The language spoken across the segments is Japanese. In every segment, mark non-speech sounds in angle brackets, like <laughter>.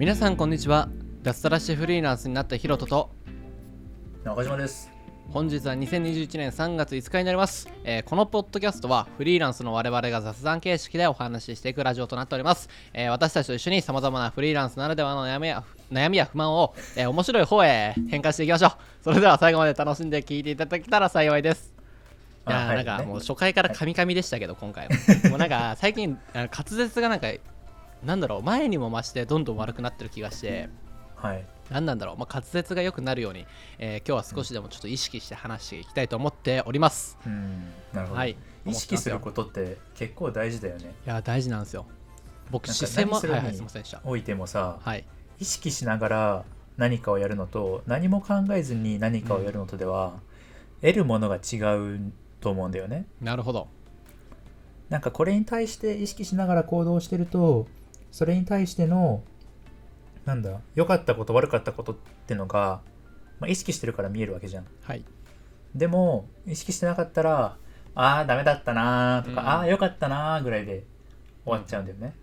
皆さんこんにちは。脱サラしてフリーランスになったヒロトと。中島です。本日は2021年3月5日になります、えーこのポッドキャストはフリーランスの我々が雑談形式でお話ししていくラジオとなっております、えー私たちと一緒に様々なフリーランスならではの悩みや悩みや不満を、えー面白い方へ変換していきましょう。それでは最後まで楽しんで聞いていただけたら幸いです。いやなんかもう初回からカミカミでしたけど、今回は。<laughs> もうなんか最近滑舌がなんかなんだろう前にも増してどんどん悪くなってる気がしてはい。何なんだろう、まあ、滑舌が良くなるように、えー今日は少しでもちょっと意識して話していきたいと思っております。うん。なるほど。はい意識することって結構大事だよね。いや、大事なんですよ。僕、視線も、はいはい、すいませんでした。おいてもさ、はい。意識しながら何かをやるのと、何も考えずに何かをやるのとでは、得るものが違うと思うんだよね。なるほど。なんかこれに対して意識しながら行動してると、それに対しての、なんだ、良かったこと悪かったことってのが、まあ、意識してるから見えるわけじゃん。はい。でも意識してなかったらああダメだったなーとか、うんああよかったなーぐらいで終わっちゃうんだよね、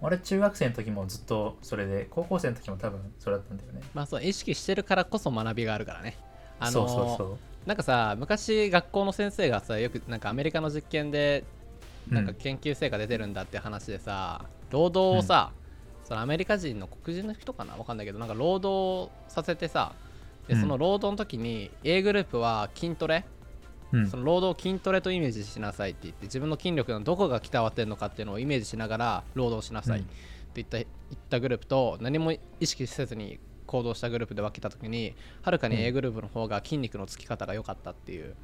俺中学生の時もずっとそれで高校生の時も多分それだったんだよねまあ、そう、意識してるからこそ学びがあるからね。あのーそうそうそうなんかさ、昔、学校の先生がさ、よく、なんかアメリカの実験で、なんかうん研究成果出てるんだって話でさ、労働をさ、そのアメリカ人の黒人の人かな？わかんないけど、なんか労働させてさ、でうん。その労働の時に A グループは筋トレ、うん。その労働を筋トレとイメージしなさいって言って自分の筋力のどこが鍛わってるのかっていうのをイメージしながら労働しなさいって言った,、言ったグループと何も意識せずに行動したグループで分けた時にはるかにうん。A グループの方が筋肉のつき方が良かったっていう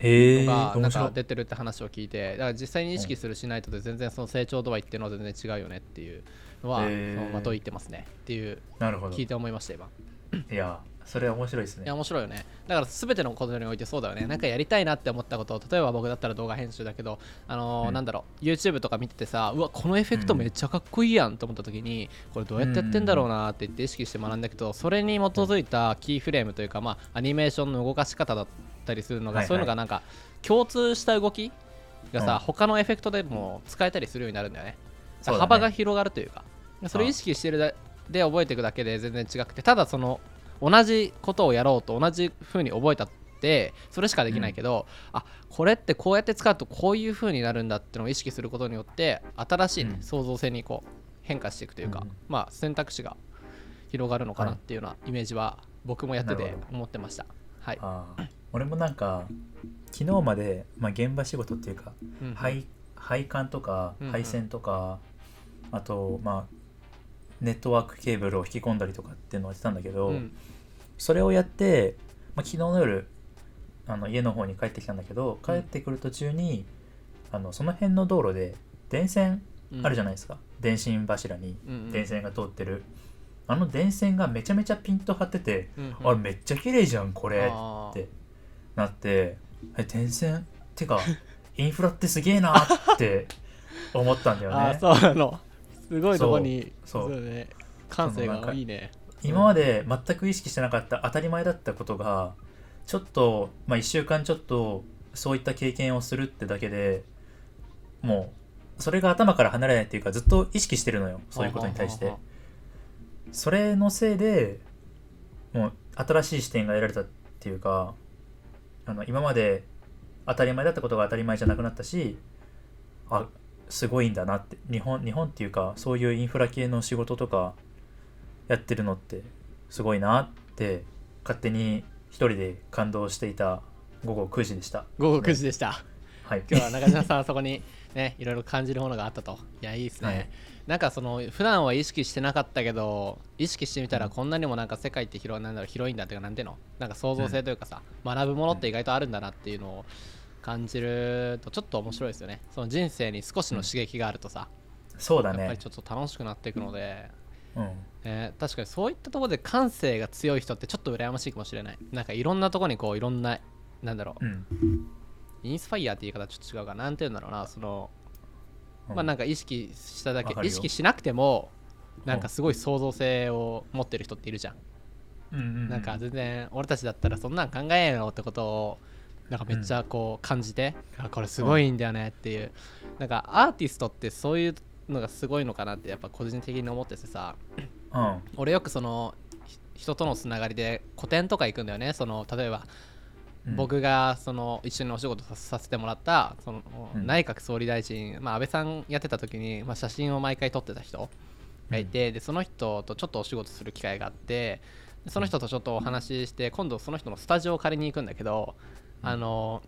へえのがなんか出てるって話を聞いてだから実際に意識するしないとで全然その成長度合いっていうのは全然違うよねっていうのはそのまといてますねっていうなるほど。い聞いて思いました今。やそれは面白いですね。いや面白いよね。だから全てのことにおいてそうだよね。なんかやりたいなって思ったこと例えば僕だったら動画編集だけどあのーうん。なんだろう YouTube とか見ててさうわこのエフェクトめっちゃかっこいいやんと思った時にこれどうやってやってんだろうなって言って意識して学んだけどそれに基づいたキーフレームというかまあアニメーションの動かし方だったりするのがはいはい。そういうのがなんか共通した動きがさうん。他のエフェクトでも使えたりするようになるんだよね。ね。幅が広がるというかそれを意識してるだで覚えていくだけで全然違くてただその同じことをやろうと同じ風に覚えたってそれしかできないけど、あこれってこうやって使うとこういう風になるんだってのを意識することによって新しい、ねうん。創造性にこう変化していくというか、うん。まあ選択肢が広がるのかなっていうようなイメージは僕もやってて思ってました。はい、あー俺もなんか昨日まで、まあ、現場仕事っていうかうん配配管とかうんうん。配線とか、あとまあネットワークケーブルを引き込んだりとかっていうのをやってたんだけど、うん。それをやって、まあ、昨日の夜あの家の方に帰ってきたんだけど帰ってくる途中に、あのその辺の道路で電線あるじゃないですか、電信柱にうんうん。電線が通ってる、あの電線がめちゃめちゃピンと張ってて、うんうん。あれめっちゃ綺麗じゃんこれってなってえ電線？てか <laughs> インフラってすげえなって思ったんだよね。そうなの。すごいとこにそう。そう。ね。感性がいいね。今まで全く意識してなかった当たり前だったことがちょっと、まあ、1週間ちょっとそういった経験をするってだけでもうそれが頭から離れないっていうかずっと意識してるのよ。そういうことに対して。それのせいでもう新しい視点が得られたっていうかあの今まで当たり前だったことが当たり前じゃなくなったしあすごいんだなって日本日本っていうかそういうインフラ系の仕事とかやってるのってすごいなって勝手に一人で感動していた午後9時でした。午後9時でした。はい。今日は中島さんそこにねいろいろ感じるものがあったと。いやいいですね、はいなんかその普段は意識してなかったけど意識してみたらこんなにもなんか世界って広いなんだろう広いんだっていうかなんていうのなんか創造性というかさ、学ぶものって意外とあるんだなっていうのを感じるとちょっと面白いですよね。その人生に少しの刺激があるとさ、そうだね。やっぱりちょっと楽しくなっていくので、うん。えー確かにそういったところで感性が強い人ってちょっと羨ましいかもしれない。なんかいろんなところにこういろんななんだろううん。インスパイアって言い方ちょっと違うかな。なんて言うんだろうなそのうんまあなんか意識しただけ意識しなくてもなんかすごい創造性を持ってる人っているじゃん、うんうんうんなんか全然俺たちだったらそんなん考えんよってことをなんかめっちゃこう感じて、あこれすごいんだよねっていう、なんかアーティストってそういうのがすごいのかなってやっぱ個人的に思っててさうん。俺よくそのひ人とのつながりで個展とか行くんだよね。その例えばうん。僕がその一緒にお仕事ささせてもらったそのうん。内閣総理大臣、まあ、安倍さんやってた時に、まあ、写真を毎回撮ってた人がいて、でその人とちょっとお仕事する機会があってでその人とちょっとお話しして今度その人のスタジオを借りに行くんだけど、うん。あの、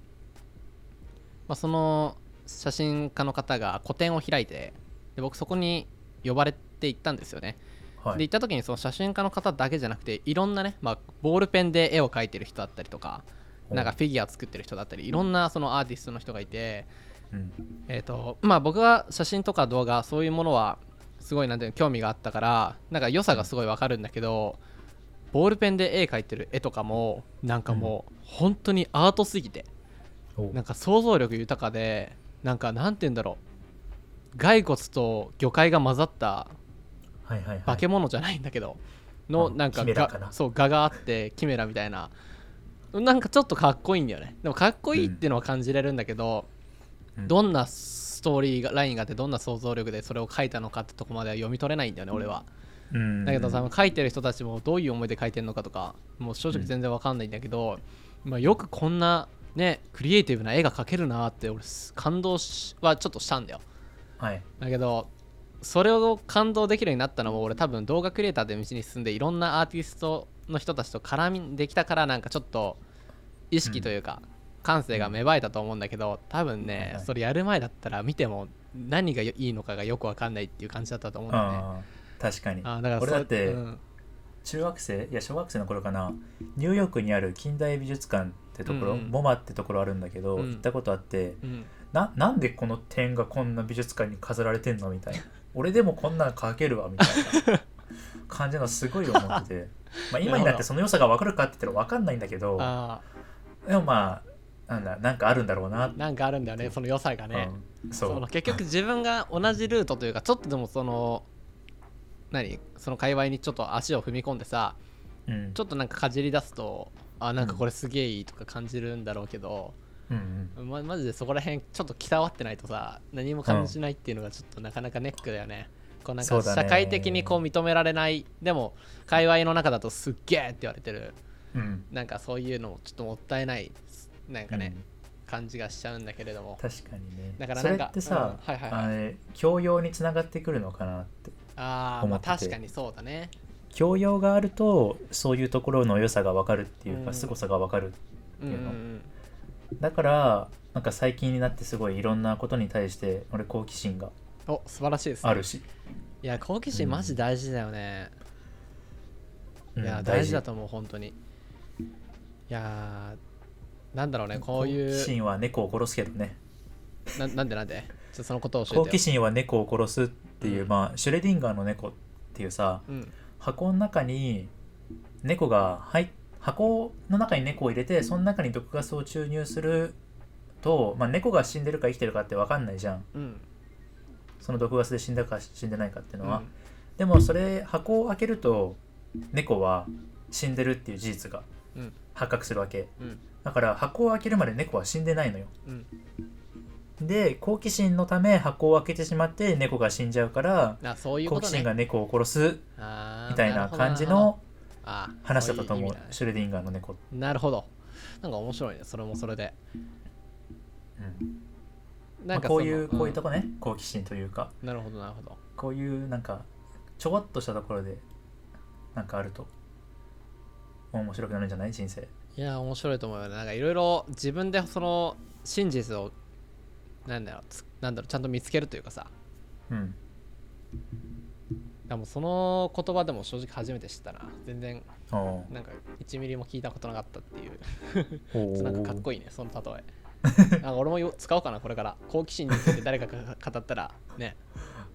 まあ、その写真家の方が個展を開いてで僕そこに呼ばれて行ったんですよね。はい。で行った時にその写真家の方だけじゃなくていろんなね、まあ、ボールペンで絵を描いてる人だったりとかなんかフィギュア作ってる人だったりいろんなそのアーティストの人がいて、うん。えーとまあ、僕は写真とか動画そういうものはすごいなんていうの興味があったからなんか良さがすごいわかるんだけどボールペンで絵描いてる絵とかもなんかもう本当にアートすぎておなんか想像力豊かでなんかなんて言うんだろう。骸骨と魚介が混ざった化け物じゃないんだけど、のうんなんかそう画があってキメラみたいななんかちょっとかっこいいんだよね。でもかっこいいっていうのは感じれるんだけど、うん。どんなストーリーがラインがあってどんな想像力でそれを書いたのかってとこまでは読み取れないんだよね俺は。うん。だけどさ書いてる人たちもどういう思いで書いてるのかとかもう正直全然わかんないんだけど、まあ、よくこんなねクリエイティブな絵が描けるなって俺感動しはちょっとしたんだよ。はい。だけどそれを感動できるようになったのも俺多分動画クリエイターで道に進んでいろんなアーティストの人たちと絡みできたからなんかちょっと意識というか、感性が芽生えたと思うんだけど多分ね、それやる前だったら見ても何がいいのかがよくわかんないっていう感じだったと思うんだよね。確かに。あーだから俺だってうん。中学生いや小学生の頃かな。ニューヨークにある近代美術館ってところ、うんうん。モマってところあるんだけど、うん。行ったことあってうん。ななんでこの点がこんな美術館に飾られてんのみたいな。俺でもこんなの描けるわみたいな感じのすごい思ってて <laughs> まあ今になってその良さが分かるかって言ったら分かんないんだけどあでもまあなんだなんかあるんだろうな。ーなんかあるんだよねその良さがね、うん、そう。結局自分が同じルートというかちょっとでもその何？その界隈にちょっと足を踏み込んでさうん。ちょっとなんかかじり出すとあなんかこれすげえいいとか感じるんだろうけど、うんうん。ま、マジでそこら辺ちょっと鍛わってないとさ何も感じないっていうのがちょっとなかなかネックだよね。こうなんか社会的にこう認められないでも界隈の中だとすっげえって言われてる。うん。なんかそういうのもちょっともったいないなんかね、うん。感じがしちゃうんだけれども。確かにね。だからそれなんかってさ、うんはいはいはい。教養につながってくるのかなってあーまあ確かにそうだね。教養があるとそういうところの良さが分かるっていうか、うん。凄さが分かるうんうんういうのん。だからなんか最近になってすごいいろんなことに対して俺好奇心がお素晴らしいですね。あるし、いや好奇心マジ大事だよね、うん。いや大事。だと思う本当に。いやーなんだろうねこうい好奇う心は猫を殺すけどね。ななんでなんで？ちょそのことを教えてよ。好奇心は猫を殺すっていう、うん。まあシュレディンガーの猫っていうさうん。箱の中に猫が入っ箱の中に猫を入れてその中に毒ガスを注入すると、まあ、猫が死んでるか生きてるかって分かんないじゃん。うんその毒ガスで死んだか死んでないかっていうのは、うん。でもそれ箱を開けると猫は死んでるっていう事実がうん。発覚するわけ。うん。だから箱を開けるまで猫は死んでないのよ。うん。で好奇心のため箱を開けてしまって猫が死んじゃうから好奇心が猫を殺すみたいな感じの話だったと思うシュレディンガーの猫、なるほど。なんか面白いね。それもそれで。うん。まあ、なんかこういうこういうとこね、好奇心というか。なるほどなるほど。こういうなんかちょこっとしたところでなんかあると面白くなるんじゃない？人生。いや面白いと思うよね。なんかいろいろ自分でその真実をなんだろうつなんだろうちゃんと見つけるというかさ。うん。でもその言葉でも正直初めて知ったな。全然おなんか1ミリも聞いたことなかったっていう。お <laughs> なんかかっこいいねその例えなんか俺もよ使おうかなこれから。好奇心について誰かが語ったら。ね。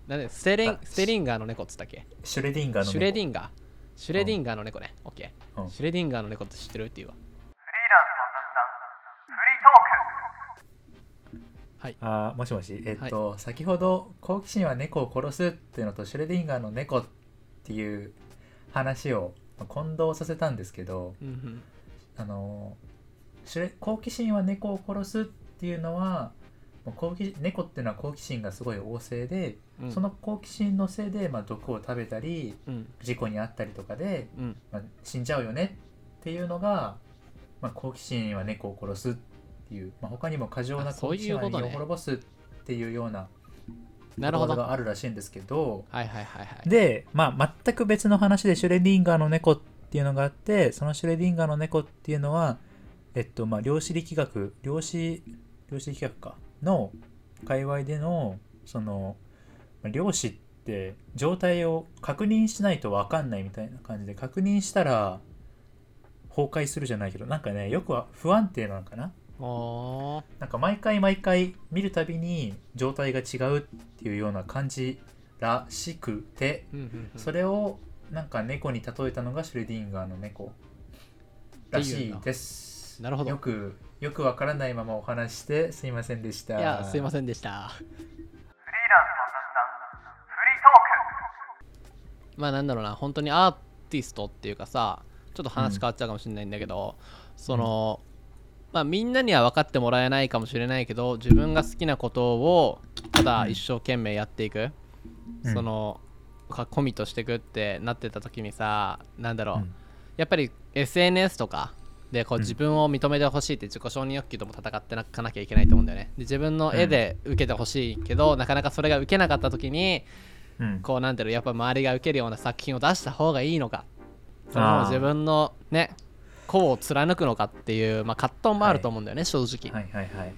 なんでステリンあステリンガーの猫っつったっけ？シュレディンガーの猫。シュレディンガー。シュレディンガーの猫ね。オッケー。うん。シュレディンガーの猫って知ってるっていうわ。はい。あーもしもし。えっと、先ほど好奇心は猫を殺すっていうのとシュレディンガーの猫っていう話をまあ混同させたんですけどうんうん。ああの好奇心は猫を殺すっていうのは好奇猫っていうのは好奇心がすごい旺盛で、うん。その好奇心のせいで、まあ、毒を食べたりうん。事故に遭ったりとかで、うん。まあ、死んじゃうよねっていうのが、まあ、好奇心は猫を殺すっていう、まあ、他にも過剰な好奇心は人を滅ぼすっていうようななるほど。ことがあるらしいんですけどはいはいはいはい。で、まあ、全く別の話でシュレディンガーの猫っていうのがあってそのシュレディンガーの猫っていうのはえっとまあ量子力学量子量子力学かの界隈でのそのまあ量子って状態を確認しないと分かんないみたいな感じで確認したら崩壊するじゃないけどなんかねよくは不安定なのかな？なんか毎回毎回見るたびに状態が違うっていうような感じらしくてそれをなんか猫に例えたのがシュレディンガーの猫らしいですなるほど。よくよくわからないままお話ししてすいませんでした。いやすいませんでした。まあなんだろうな本当にアーティストっていうかさちょっと話変わっちゃうかもしれないんだけど、その、まあみんなには分かってもらえないかもしれないけど自分が好きなことをただ一生懸命やっていく、そのかコミットしていくってなってた時にさなんだろう、うん。やっぱり SNS とかでこううん。自分を認めてほしいって自己承認欲求とも戦ってなかなきゃいけないと思うんだよね。で自分の絵で受けてほしいけど、なかなかそれが受けなかった時にうん。こうなんていうのやっぱ周りが受けるような作品を出した方がいいのか。それともあー。自分のね個を貫くのかっていう、まあ、葛藤もあると思うんだよね、正直、はいはいはい。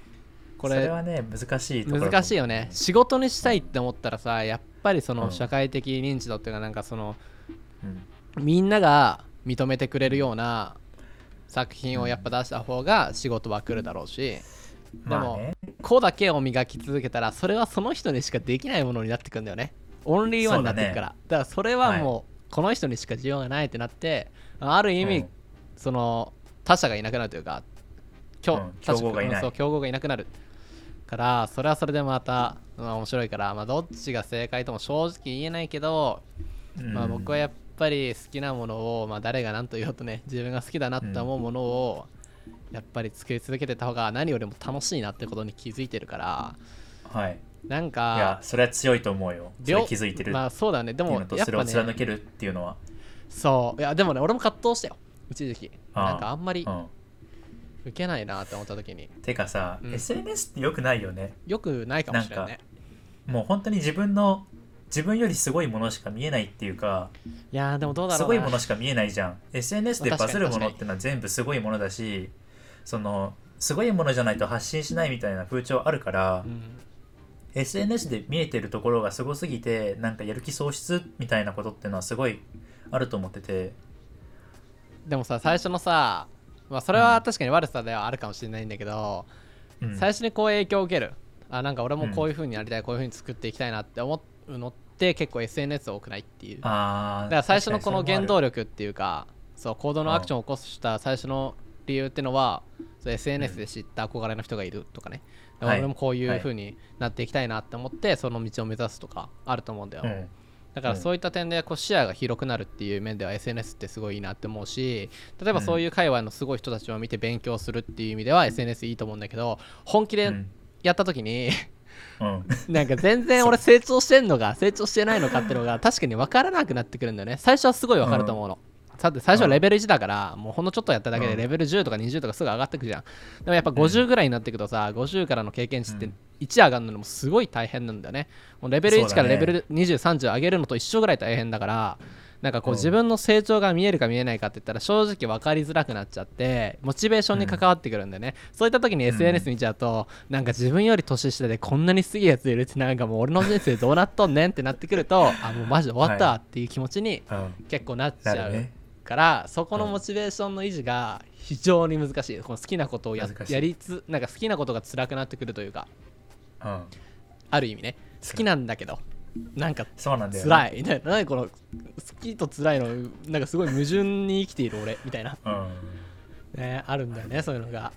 これそれはね難しい難しいよね。仕事にしたいって思ったらさやっぱりそのうん。社会的認知度っていうかなんかそのうん。みんなが認めてくれるような作品をやっぱ出した方が仕事は来るだろうし。でもまあね。個だけを磨き続けたらそれはその人にしかできないものになってくんだよね。オンリーワンになってくから。だ,、からそれはもうこの人にしか需要がないってなってある意味、うん。その他者がいなくなるというか競うん競合がいない。そう競合がいなくなるからそれはそれでまた、まあ、面白いから、まあ、どっちが正解とも正直言えないけど、まあ、うん僕はやっぱり好きなものを、まあ、誰が何と言おうとね自分が好きだなって思うものを、やっぱり作り続けてた方が何よりも楽しいなってことに気づいてるからはい。なんいやかそれは強いと思うよ。それ両気づいてる。まあそうだね。でものとそれを貫けるっていうのは。そう。いやでもね俺も葛藤したよ。一時期。なんかあんまりうん。受けないなって思った時に。てかさ、うん。SNS ってよくないよね。よくないかもしれないねもう本当に自分の自分よりすごいものしか見えないっていうかいやーでもどうだろうな。すごいものしか見えないじゃん。SNS でまあバズるものってのは全部すごいものだしそのすごいものじゃないと発信しないみたいな風潮あるから、うん。SNS で見えてるところがすごすぎてなんかやる気喪失みたいなことっていうのはすごいあると思ってて。でもさ最初のさまあそれは確かに悪さではあるかもしれないんだけど、うん。最初にこう影響を受ける。あなんか俺もこういう風にやりたい、こういう風に作っていきたいなって思うのって結構 SNS 多くないっていう。だあーから最初のこの原動力力っていうかそう行動のアクションを起こした最初の理由っていうのはそう SNS で知った憧れの人がいるとかね、ではい俺もこうい。う風になっていきたいなって思ってその道を目指すとかあると思うんだよ、うん。だからそういった点でこう視野が広くなるっていう面では SNS ってすごいいいなって思うし例えばそういう界隈のすごい人たちを見て勉強するっていう意味では SNS いいと思うんだけど本気でうん。やった時に、うん。なんか全然俺成長してんのか成長してないのかってのが確かに分からなくなってくるんだよね。最初はすごい分かると思うの、だって最初はレベル1だからもうほんのちょっとやっただけでレベル10とか20とかすぐ上がってくじゃん。でもやっぱ50ぐらいになってくとさ50からの経験値ってうん。1上がるのもすごい大変なんだよね。もうレベル1そうだね。からレベル2030上げるのと一緒ぐらい大変だからなんかこううん。自分の成長が見えるか見えないかって言ったら正直分かりづらくなっちゃってモチベーションに関わってくるんだよね、そういった時に SNS 見ちゃうと、なんか自分より年下でこんなにすげえやついるってなんかもう俺の人生どうなっとんねんってなってくると <laughs> あもうマジで終わったわっていう気持ちにうん結構なっちゃうから、そこのモチベーションの維持が非常に難しい。この好きなことをやりつなんか好きなことが辛くなってくるというかうん。ある意味ね。好きなんだけどなんかそうなんだよね。辛い。みたいな何この好きと辛いのなんかすごい矛盾に生きている俺みたいな、うん。ね、あるんだよねそういうのが。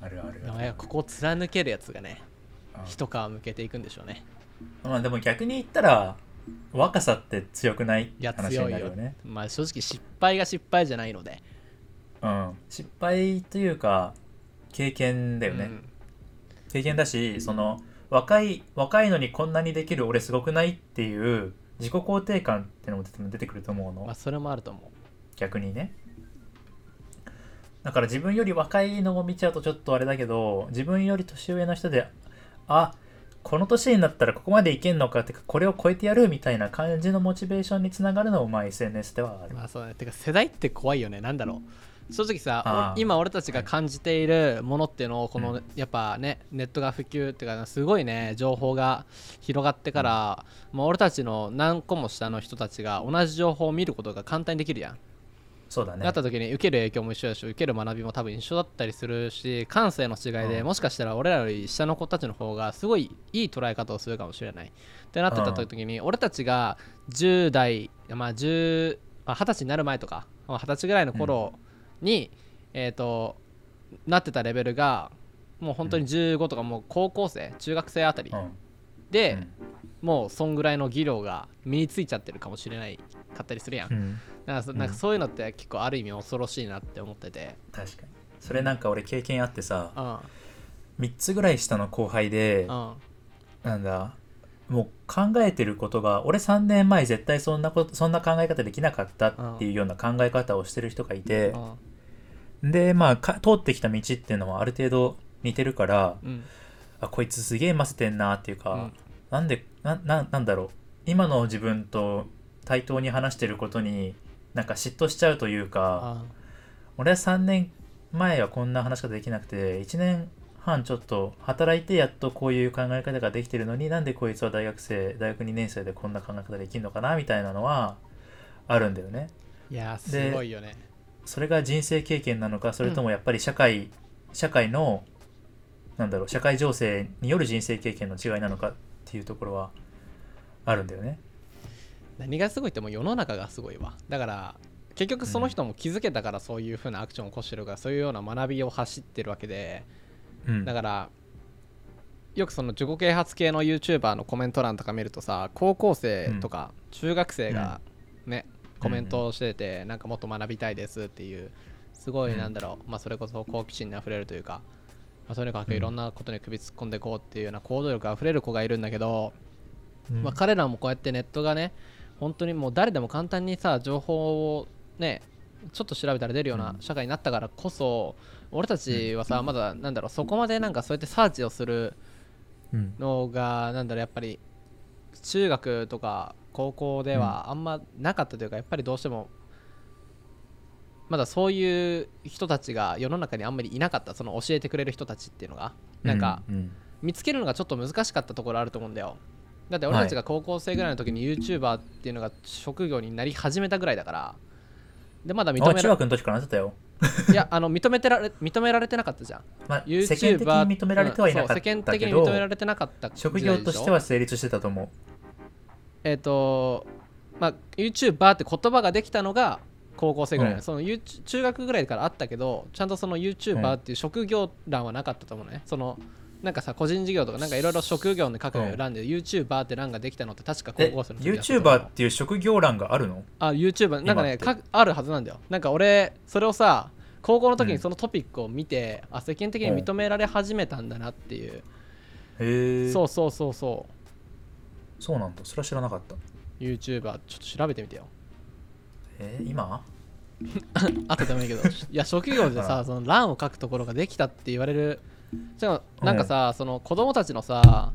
あるあるでもねここを貫けるやつがねうん。一皮向けていくんでしょうね。まあでも逆に言ったら若さって強くない話になるよね。まあ正直失敗が失敗じゃないので。うん。失敗というか経験だよね、うん。経験だしその若い若いのにこんなにできる俺すごくないっていう自己肯定感ってのも出てくると思うの、まあそれもあると思う。逆にね。だから自分より若いのを見ちゃうとちょっとあれだけど自分より年上の人であこの年になったらここまでいけんのかってかこれを超えてやるみたいな感じのモチベーションにつながるのもまあ SNS ではある、まあそうね。てか世代って怖いよね。なんだろう正直さ今俺たちが感じているものっていうのをこの、うん。やっぱねネットが普及っていうかすごいね情報が広がってから、まあ、俺たちの何個も下の人たちが同じ情報を見ることが簡単にできるやん。そうだね。なった時に受ける影響も一緒だし受ける学びも多分一緒だったりするし感性の違いで、うん。もしかしたら俺らより下の子たちの方がすごいいい捉え方をするかもしれない。ってなってた時に、俺たちが10代まあ10あ20歳になる前とかまあ20歳ぐらいの頃に、えっ、となってたレベルがもう本当に15とかもう高校生中学生あたりうん。で、うん。もうそんぐらいの技量が身についちゃってるかもしれないかったりするやん、うん。なんかそなんかそういうのって結構ある意味恐ろしいなって思ってて、確かに。それなんか俺経験あってさうん。3つぐらい下の後輩でうん。なんだもう考えてることが俺3年前絶対そんなことそんな考え方できなかったっていうような考え方をしてる人がいてでまあか通ってきた道っていうのはある程度似てるからうん。あこいつすげえませてんなっていうか、うん。なんでなななんだろう。今の自分と対等に話してることになんか嫉妬しちゃうというかあ俺は3年前はこんな話し方できなくて1年半ちょっと働いてやっとこういう考え方ができてるのになんでこいつは大学生大学2年生でこんな考え方できるのかなみたいなのはあるんだよね。いやーすごいよねそれが人生経験なのかそれともやっぱり社会、社会のなんだろう社会情勢による人生経験の違いなのかっていうところはあるんだよね。何がすごいってもう世の中がすごいわ。だから結局その人も気づけたからそういう風なアクションを起こしてるからそういうような学びを走ってるわけでうん。だからよくその自己啓発系の YouTuber のコメント欄とか見るとさ高校生とか中学生がね、コメントをしててなんかもっと学びたいですっていうすごいうん。なんだろう、まあそれこそ好奇心にあふれるというか、まあ、とにかくいろんなことに首突っ込んでいこうっていうような行動力あふれる子がいるんだけど、うん。まあ、彼らもこうやってネットがね本当にもう誰でも簡単にさ情報をねちょっと調べたら出るような社会になったからこそ、俺たちはさまだなんだろうそこまでなんかそうやってサーチをするうん。のがなんだろうやっぱり中学とか高校ではあんまなかったというか、やっぱりどうしてもまだそういう人たちが世の中にあんまりいなかったその教えてくれる人たちっていうのが。なんかうん。見つけるのがちょっと難しかったところあると思うんだよ。だって俺たちが高校生ぐらいの時に YouTuber っていうのが職業になり始めたぐらいだから。でまだ認めら学の時からなってたよ、いやあの認めてられ認められてなかったじゃん。まあ、世間的に認められてはいなかったけど、うん世間的に認められてなかった職業としては成立してたと思う。えっ、とまあ YouTuber って言葉ができたのが高校生ぐらい。の、うん。その中学ぐらいからあったけどちゃんとその YouTuber っていう職業欄はなかったと思うね、そのなんかさ個人事業とかなんかいろいろ職業に書くうん。欄で YouTuber って欄ができたのって確か高え校生の時 YouTuber っていう職業欄があるの？あ YouTuber なんかねかあるはずなんだよ。なんか俺それをさ高校の時うん。にそのトピックを見て、あ世間的に認められ始めたんだなっていう、へえ。そうそうそうそそうなんだ。それは知らなかった。YouTuber ちょっと調べてみてよ。えー、今？<laughs> あとでもいいけど。いや職業でさあ <laughs> その欄を書くところができたって言われるじゃあなんかさ、その子供たちのさ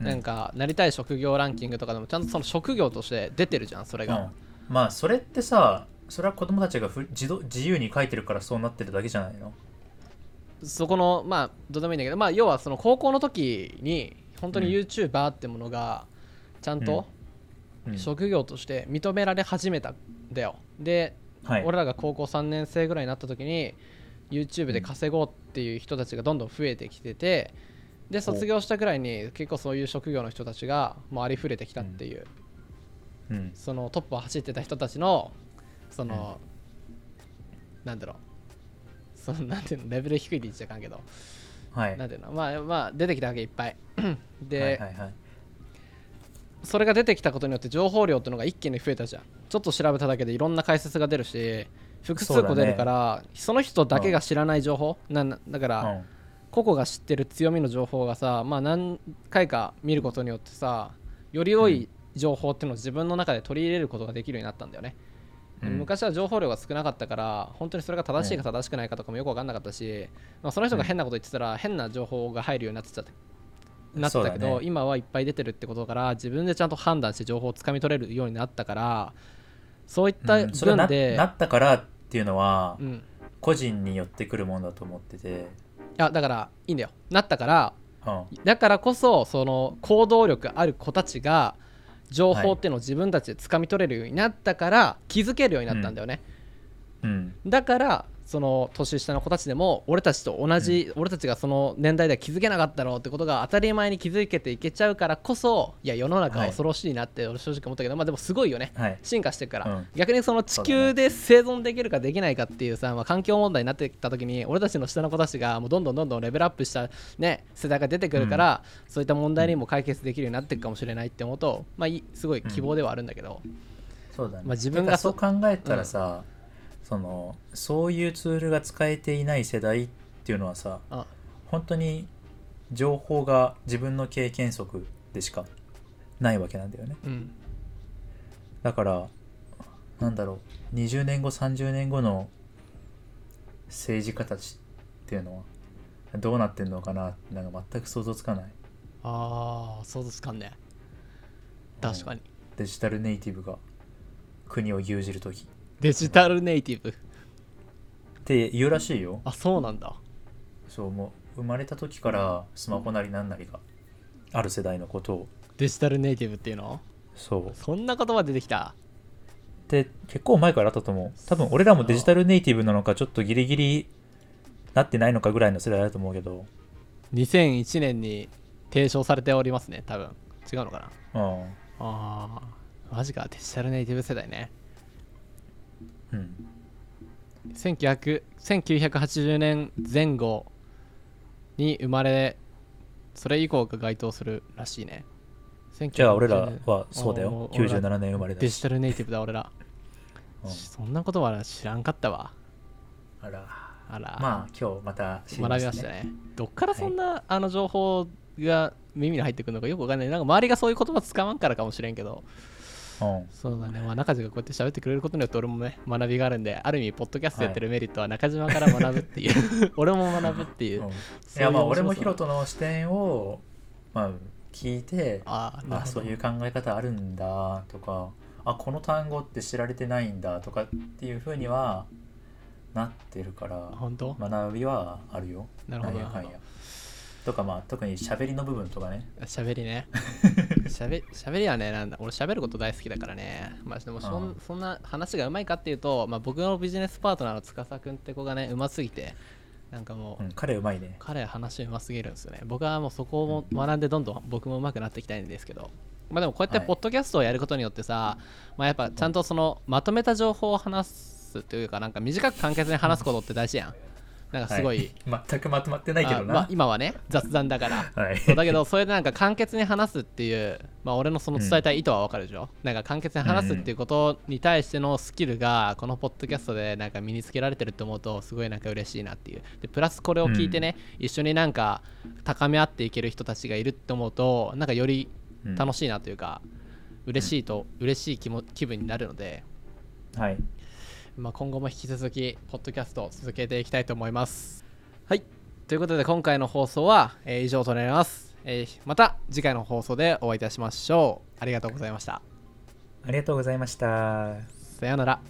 うん。なんかなりたい職業ランキングとかでもちゃんとその職業として出てるじゃんそれが、うん、まあそれってさそれは子供たちがふ自動自由に書いてるからそうなってるだけじゃないの？そこのまあどうでもいいんだけどまあ要はその高校の時に本当にうん。YouTuber ってものがちゃんとうん。職業として認められ始めたんだよ。で、はい。俺らが高校3年生ぐらいになった時に YouTube で稼ごうっていう人たちがどんどん増えてきててで卒業したぐらいに結構そういう職業の人たちがもうありふれてきたっていう、うん。そのトップを走ってた人たちのその、なんだろう。そのなんていうのレベル低いって言っちゃいかんけど。はい。なんていうのまあまあ出てきたわけいっぱい。で、はいはいはい。それが出てきたことによって情報量っていうのが一気に増えたじゃん。ちょっと調べただけでいろんな解説が出るし複数個出るからそ,、の人だけが知らない情報、なんだから、うん。個々が知ってる強みの情報がさまあ何回か見ることによってさより良い情報っていうのを自分の中で取り入れることができるようになったんだよね、うん。昔は情報量が少なかったから本当にそれが正しいか正しくないかとかもよく分かんなかったし、まあ、その人が変なこと言ってたら変な情報が入るようになってたなってたけど、ね。今はいっぱい出てるってことから自分でちゃんと判断して情報をつかみ取れるようになったからそういったうん。それな分で、なったからっていうのはうん、個人によってくるものだと思ってて、いやだからいいんだよ。なったからうん、だからこそその行動力ある子たちが情報っていうのを自分たちで掴み取れるようになったから気づけるようになったんだよね、うん、だからその年下の子たちでも俺たちと同じ、俺たちがその年代では気づけなかったろうってことが当たり前に気づけていけちゃうからこそいや世の中は恐ろしいなって俺正直思ったけど、まあでもすごいよね。はい、進化してるから、うん。逆にその地球で生存できるかできないかっていうさ、まあ、環境問題になってきた時に俺たちの下の子たちがもうどんどんどんどんレベルアップした、ね、世代が出てくるから、そういった問題にも解決できるようになっていくかもしれないって思うと、まあ、いいすごい希望ではあるんだけど、そうだね、まあ自分がそう考えたらさ、そのそういうツールが使えていない世代っていうのはさあ。本当に情報が自分の経験則でしかないわけなんだよね。うん。だからなんだろう20年後30年後の政治家たちっていうのはどうなってんのかななんか全く想像つかない。ああ想像つかんね。確かに。デジタルネイティブが国を牛耳る時デジタルネイティブ。って言うらしいよ。あそうなんだ。そうもう生まれた時からスマホなりなんなりがある世代のことを。デジタルネイティブっていうの？そう。そんな言葉出てきた？で結構前からあったと思う。多分俺らもデジタルネイティブなのかちょっとギリギリなってないのかぐらいの世代だと思うけど。2001年に提唱されておりますね多分。違うのかな？うん。ああマジか。デジタルネイティブ世代ねうん。1900 1980年前後に生まれそれ以降が該当するらしいね。じゃあ俺らはそうだよ。おー俺ら97年生まれだデジしタルネイティブだ俺ら。うん。そんなことは知らんかったわ。あら。あら。まあ今日また知り学びましたね。どっからそんな、あの情報が耳に入ってくるのかよくわかんない。なんか周りがそういう言葉使わんからかもしれんけど。うんそうだね、まあ、中島がこうやって喋ってくれることによって俺もね学びがあるんである意味ポッドキャストやってるメリットは中島から学ぶっていう、<laughs> 俺も学ぶっていう、うん。いやまあ俺もヒロトの視点をまあ聞いてああそういう考え方あるんだとかあこの単語って知られてないんだとかっていうふうにはなってるから本当？学びはあるよ。なるほど。んやかんやとかまあ特に喋りの部分とかね。喋りね。<laughs> 喋喋りはねなんだ。俺喋ること大好きだからね。まあでもそん,、うん。そんな話がうまいかっていうと、まあ、僕のビジネスパートナーの司君って子がねうますぎてなんかもう、うん彼うまいね。彼話うますぎるんですよね。僕はもうそこを学んでどんどん僕も上手くなっていきたいんですけど。まあでもこうやってはい。ポッドキャストをやることによってさ、まあやっぱちゃんとそのまとめた情報を話すというかなんか短く簡潔に話すことって大事やんなんかすごい、は <laughs> 全くまとまってないけどな。あまあ、今はね雑談だから。はい。そうだけどそれでなんか簡潔に話すっていう、まあ、俺のその伝えたい意図はわかるでしょ、なんか簡潔に話すっていうことに対してのスキルがこのポッドキャストでなんか身につけられてるって思うとすごいなんか嬉しいなっていう。でプラスこれを聞いてね、一緒になんか高め合っていける人たちがいるって思うとなんかよりうん楽しいなというか、嬉しいと嬉しい気も気分になるので、はいまあ、今後も引き続きポッドキャストを続けていきたいと思います。はい。ということで今回の放送は、えー以上となります、えーまた次回の放送でお会いいたしましょう。ありがとうございました。ありがとうございました。さようなら